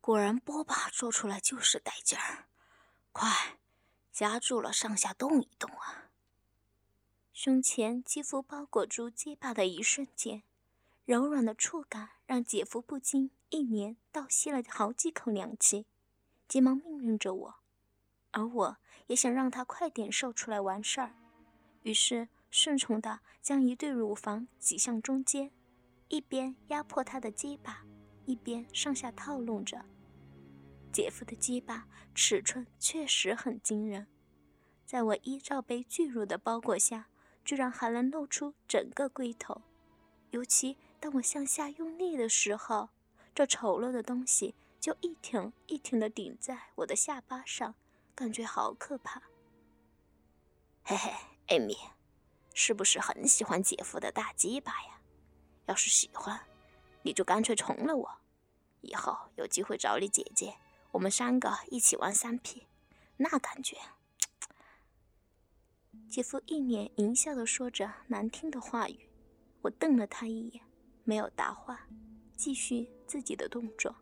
果然波霸做出来就是带劲儿。快，夹住了，上下动一动啊！胸前肌肤包裹住鸡巴的一瞬间，柔软的触感让姐夫不禁一连倒吸了好几口凉气，急忙命令着我，而我也想让他快点射出来完事儿，于是顺从的将一对乳房挤向中间，一边压迫他的鸡巴，一边上下套弄着。姐夫的鸡巴尺寸确实很惊人，在我依照被巨乳的包裹下，居然还能露出整个龟头。尤其当我向下用力的时候，这丑陋的东西就一挺一挺的顶在我的下巴上，感觉好可怕。嘿嘿，艾米，是不是很喜欢姐夫的大鸡巴呀？要是喜欢，你就干脆从了我，以后有机会找你姐姐。我们三个一起玩三 P，那感觉。姐夫一脸淫笑的说着难听的话语，我瞪了他一眼，没有答话，继续自己的动作。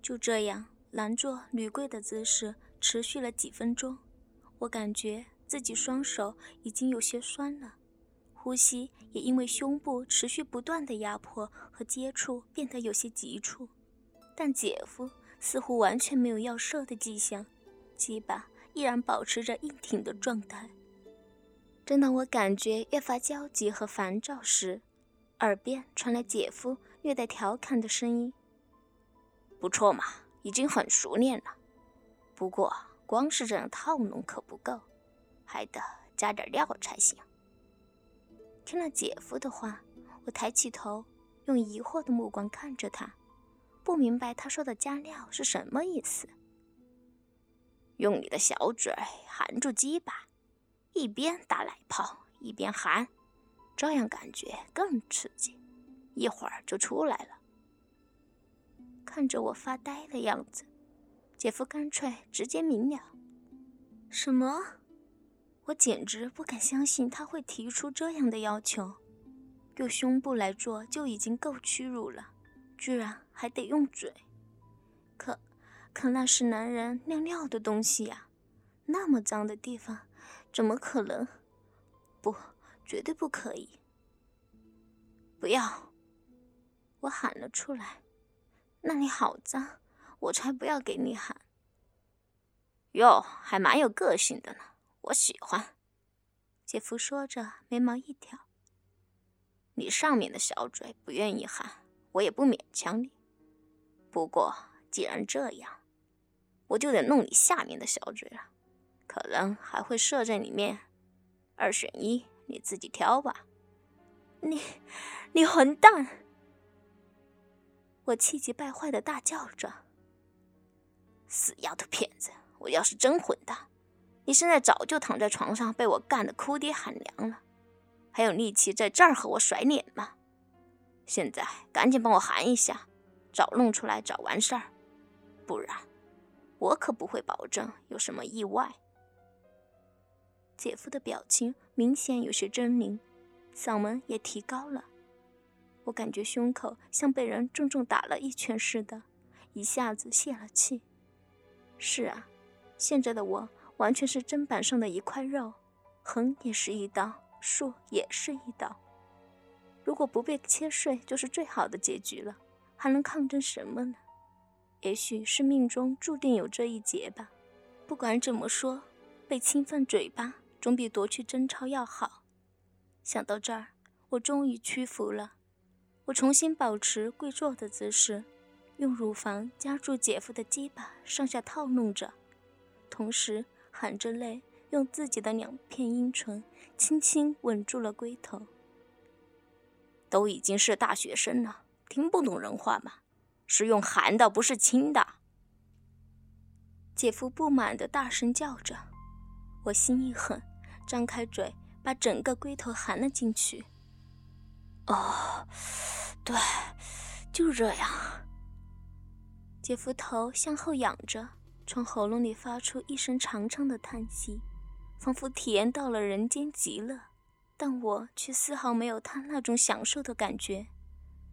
就这样男坐女跪的姿势持续了几分钟，我感觉自己双手已经有些酸了，呼吸也因为胸部持续不断的压迫和接触变得有些急促，但姐夫。似乎完全没有要射的迹象，鸡巴依然保持着硬挺的状态。正当我感觉越发焦急和烦躁时，耳边传来姐夫略带调侃的声音：“不错嘛，已经很熟练了。不过光是这样套弄可不够，还得加点料才行。”听了姐夫的话，我抬起头，用疑惑的目光看着他。不明白他说的加料是什么意思。用你的小嘴含住鸡巴，一边打奶泡一边含，这样感觉更刺激，一会儿就出来了。看着我发呆的样子，姐夫干脆直接明了。什么？我简直不敢相信他会提出这样的要求。用胸部来做就已经够屈辱了。居然还得用嘴，可可那是男人尿尿的东西呀，那么脏的地方，怎么可能？不，绝对不可以！不要！我喊了出来。那里好脏，我才不要给你喊。哟，还蛮有个性的呢，我喜欢。姐夫说着，眉毛一挑。你上面的小嘴不愿意喊。我也不勉强你，不过既然这样，我就得弄你下面的小嘴了，可能还会射在里面，二选一，你自己挑吧。你，你混蛋！我气急败坏的大叫着：“死丫头片子！我要是真混蛋，你现在早就躺在床上被我干得哭爹喊娘了，还有力气在这儿和我甩脸吗？”现在赶紧帮我含一下，早弄出来早完事儿，不然我可不会保证有什么意外。姐夫的表情明显有些狰狞，嗓门也提高了。我感觉胸口像被人重重打了一拳似的，一下子泄了气。是啊，现在的我完全是砧板上的一块肉，横也是一刀，竖也是一刀。如果不被切碎，就是最好的结局了，还能抗争什么呢？也许是命中注定有这一劫吧。不管怎么说，被侵犯嘴巴总比夺去贞操要好。想到这儿，我终于屈服了。我重新保持跪坐的姿势，用乳房夹住姐夫的鸡巴，上下套弄着，同时含着泪，用自己的两片阴唇轻轻吻住了龟头。都已经是大学生了，听不懂人话吗？是用含的，不是亲的。姐夫不满的大声叫着，我心一狠，张开嘴把整个龟头含了进去。哦，对，就这样。姐夫头向后仰着，从喉咙里发出一声长长的叹息，仿佛体验到了人间极乐，但我却丝毫没有他那种享受的感觉。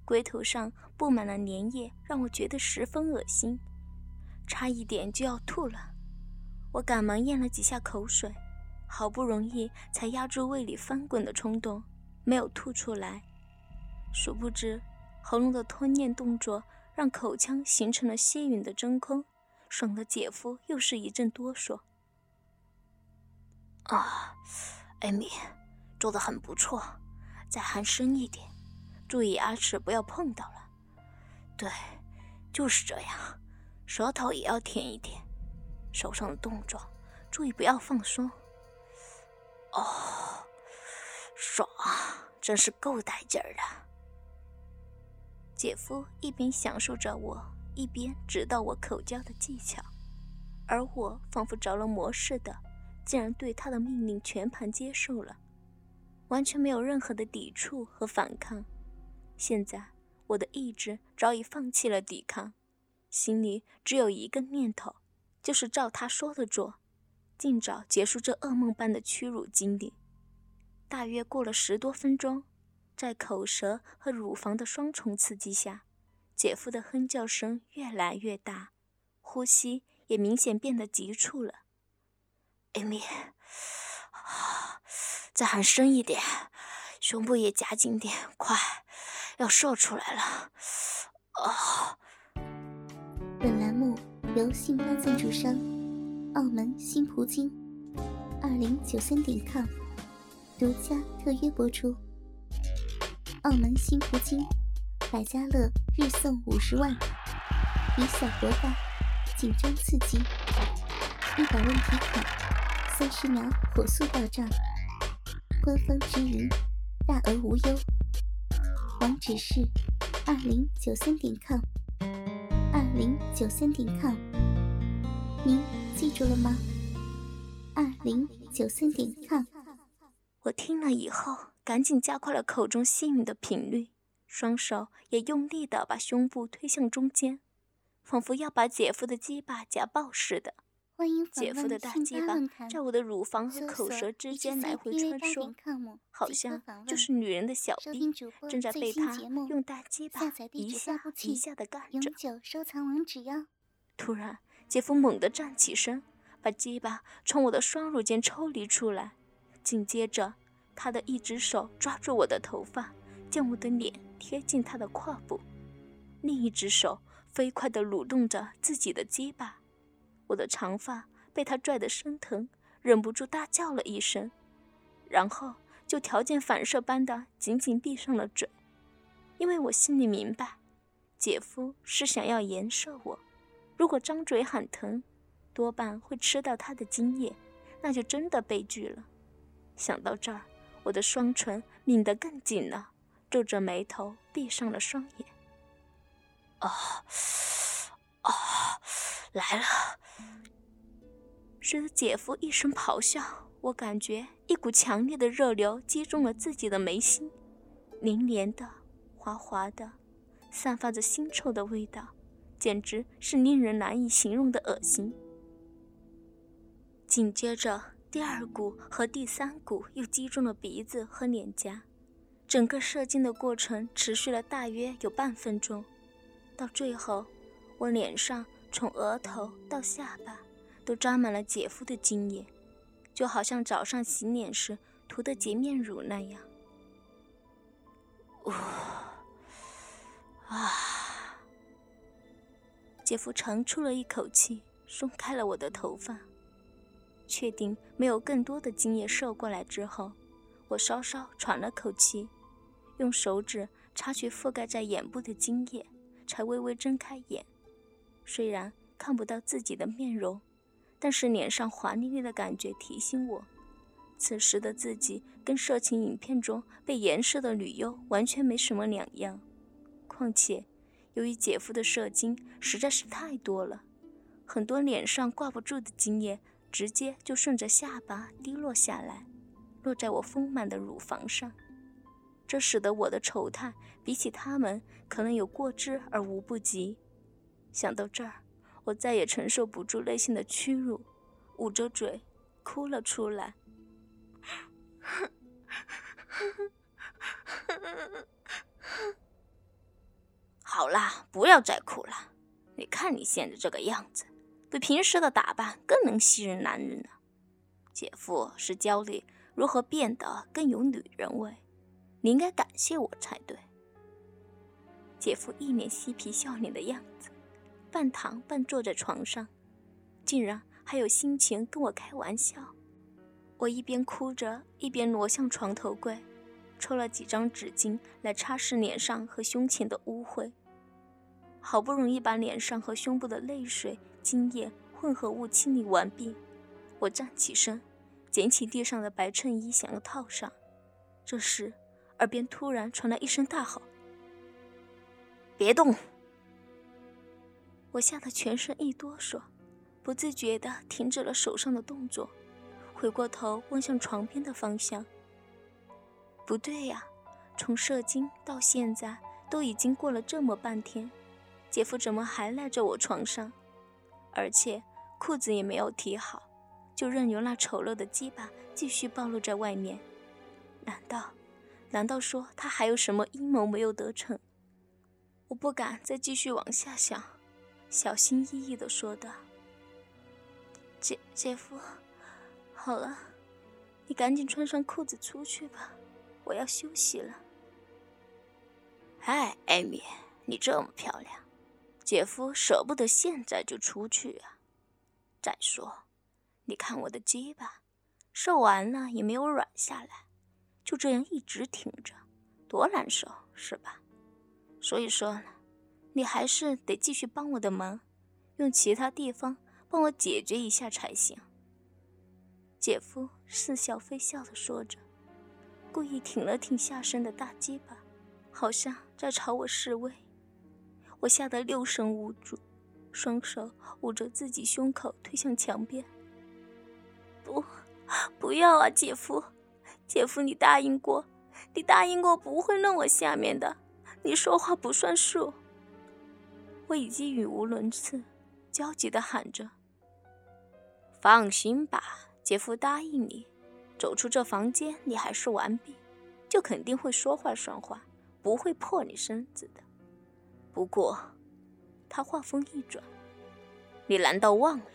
龟头上布满了粘液，让我觉得十分恶心，差一点就要吐了。我赶忙咽了几下口水，好不容易才压住胃里翻滚的冲动，没有吐出来。殊不知，喉咙的吞咽动作让口腔形成了吸吮的真空，爽的姐夫又是一阵哆嗦。啊，艾米，做的很不错，再含深一点，注意牙齿不要碰到了。对，就是这样，舌头也要舔一舔，手上的动作注意不要放松。哦，爽，真是够带劲儿的。姐夫一边享受着我，一边指导我口交的技巧，而我仿佛着了魔似的，竟然对他的命令全盘接受了，完全没有任何的抵触和反抗。现在我的意志早已放弃了抵抗，心里只有一个念头，就是照他说的做，尽早结束这噩梦般的屈辱经历。大约过了十多分钟。在口舌和乳房的双重刺激下，姐夫的哼叫声越来越大，呼吸也明显变得急促了。艾米，再喊深一点，胸部也夹紧点，快，要射出来了。哦！本栏目由信发赞助商澳门新葡京二零九三点 com 独家特约播出。澳门新葡京，百家乐日送五十万，以小博大，紧张刺激，一百问题卡，三十秒火速到账，官方直营，大额无忧。网址是二零九三点 com，二零九三点 com，您记住了吗？二零九三点 com。我听了以后。赶紧加快了口中吸吮的频率，双手也用力地把胸部推向中间，仿佛要把姐夫的鸡巴夹爆似的。姐夫的大鸡巴在我的乳房和口舌之间来回穿梭，好像就是女人的小臂，正在被他用大鸡巴一下一下的干着。突然，姐夫猛地站起身，把鸡巴从我的双乳间抽离出来，紧接着。他的一只手抓住我的头发，将我的脸贴近他的胯部，另一只手飞快地蠕动着自己的鸡巴。我的长发被他拽得生疼，忍不住大叫了一声，然后就条件反射般的紧紧闭上了嘴，因为我心里明白，姐夫是想要颜射我，如果张嘴喊疼，多半会吃到他的精液，那就真的悲剧了。想到这儿。我的双唇抿得更紧了，皱着眉头，闭上了双眼。哦，哦，来了！随着姐夫一声咆哮，我感觉一股强烈的热流击中了自己的眉心，黏黏的、滑滑的，散发着腥臭的味道，简直是令人难以形容的恶心。紧接着。第二股和第三股又击中了鼻子和脸颊，整个射精的过程持续了大约有半分钟。到最后，我脸上从额头到下巴都沾满了姐夫的精液，就好像早上洗脸时涂的洁面乳那样。呜，啊！姐夫长出了一口气，松开了我的头发。确定没有更多的精液射过来之后，我稍稍喘了口气，用手指擦去覆盖在眼部的精液，才微微睁开眼。虽然看不到自己的面容，但是脸上滑腻腻的感觉提醒我，此时的自己跟色情影片中被颜射的女优完全没什么两样。况且，由于姐夫的射精实在是太多了。很多脸上挂不住的精液直接就顺着下巴滴落下来，落在我丰满的乳房上。这使得我的丑态比起他们可能有过之而无不及。想到这儿，我再也承受不住内心的屈辱，捂着嘴哭了出来。好啦，不要再哭了。你看你现在这个样子，比平时的打扮更能吸引男人呢。姐夫是教你如何变得更有女人味，你应该感谢我才对。姐夫一脸嬉皮笑脸的样子，半躺半坐在床上，竟然还有心情跟我开玩笑。我一边哭着，一边挪向床头柜，抽了几张纸巾来擦拭脸上和胸前的污秽。好不容易把脸上和胸部的泪水、精液混合物清理完毕，我站起身，捡起地上的白衬衣想要套上。这时，耳边突然传来一声大吼：“别动！”我吓得全身一哆嗦，不自觉地停止了手上的动作。回过头望向床边的方向，不对呀，从射精到现在都已经过了这么半天，姐夫怎么还赖在我床上？而且裤子也没有提好，就任由那丑陋的鸡巴继续暴露在外面。难道，难道说他还有什么阴谋没有得逞？我不敢再继续往下想，小心翼翼地说道：“姐，姐夫。”好了，你赶紧穿上裤子出去吧，我要休息了。哎，艾米，你这么漂亮，姐夫舍不得现在就出去啊。再说，你看我的鸡巴，射完了也没有软下来，就这样一直挺着，多难受，是吧？所以说，你还是得继续帮我的忙，用其他地方帮我解决一下才行。姐夫似笑非笑地说着，故意挺了挺下身的大鸡巴，好像在朝我示威。我吓得六神无主，双手捂着自己胸口，推向墙边。不，不要啊，姐夫！姐夫，你答应过，你答应过不会弄我下面的，你说话不算数。我已经语无伦次，焦急地喊着：“放心吧。”姐夫答应你，走出这房间，你还是完毕，就肯定会说话算话，不会破你身子的。不过，他话锋一转，你难道忘了，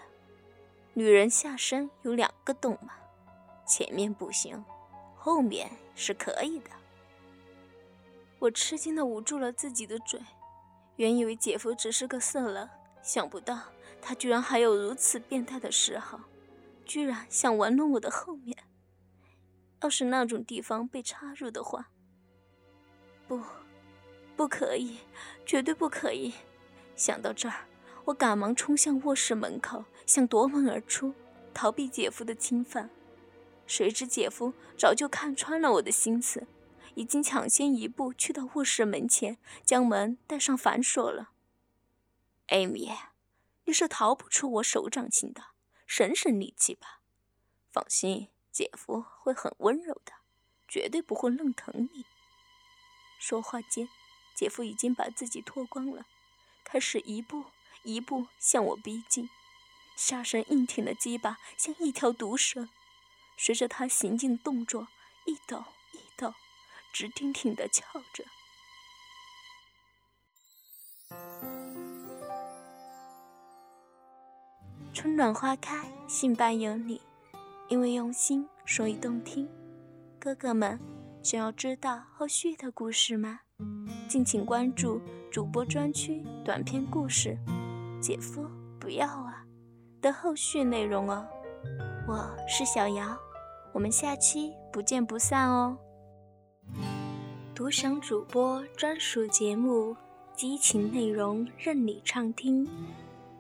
女人下身有两个洞吗？前面不行，后面是可以的。我吃惊的捂住了自己的嘴，原以为姐夫只是个色狼，想不到他居然还有如此变态的嗜好。居然想玩弄我的后面，要是那种地方被插入的话，不，不可以，绝对不可以！想到这儿，我赶忙冲向卧室门口，想夺门而出，逃避姐夫的侵犯。谁知姐夫早就看穿了我的心思，已经抢先一步去到卧室门前，将门带上反锁了。艾米，你是逃不出我手掌心的。省省力气吧，放心，姐夫会很温柔的，绝对不会弄疼你。说话间，姐夫已经把自己脱光了，开始一步一步向我逼近，下身硬挺的鸡巴像一条毒蛇，随着他行进动作一抖一抖，直挺挺的翘着。春暖花开，信伴有你。因为用心，所以动听。哥哥们，想要知道后续的故事吗？敬请关注主播专区短篇故事《姐夫不要啊》的后续内容哦。我是小姚，我们下期不见不散哦。独享主播专属节目，激情内容任你畅听。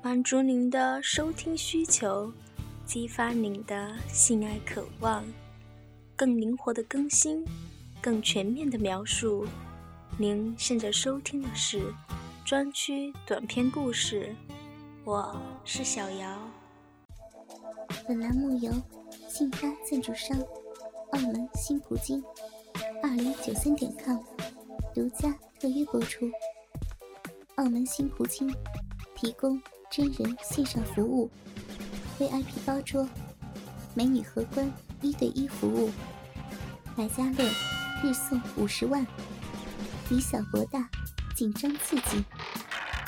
满足您的收听需求，激发您的性爱渴望，更灵活的更新，更全面的描述。您现在收听的是专区短篇故事《我是小姚。本栏目由信发赞助商澳门新葡京二零九三点 com 独家特约播出。澳门新葡京提供真人线上服务，VIP 包桌，美女荷官一对一服务，百家乐日送五十万，以小博大，紧张刺激，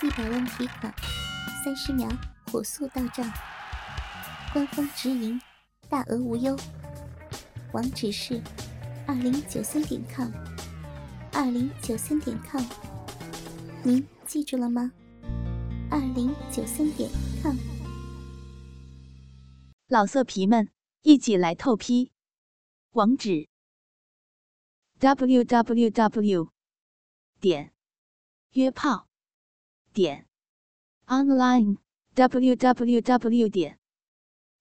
一百万提款，三十秒火速到账，官方直营，大额无忧。网址是二零九三点 com，二零九三点 com，您记住了吗？二零九三点 com。老色皮们，一起来透批！网址：w w w 点约炮点 online w w w 点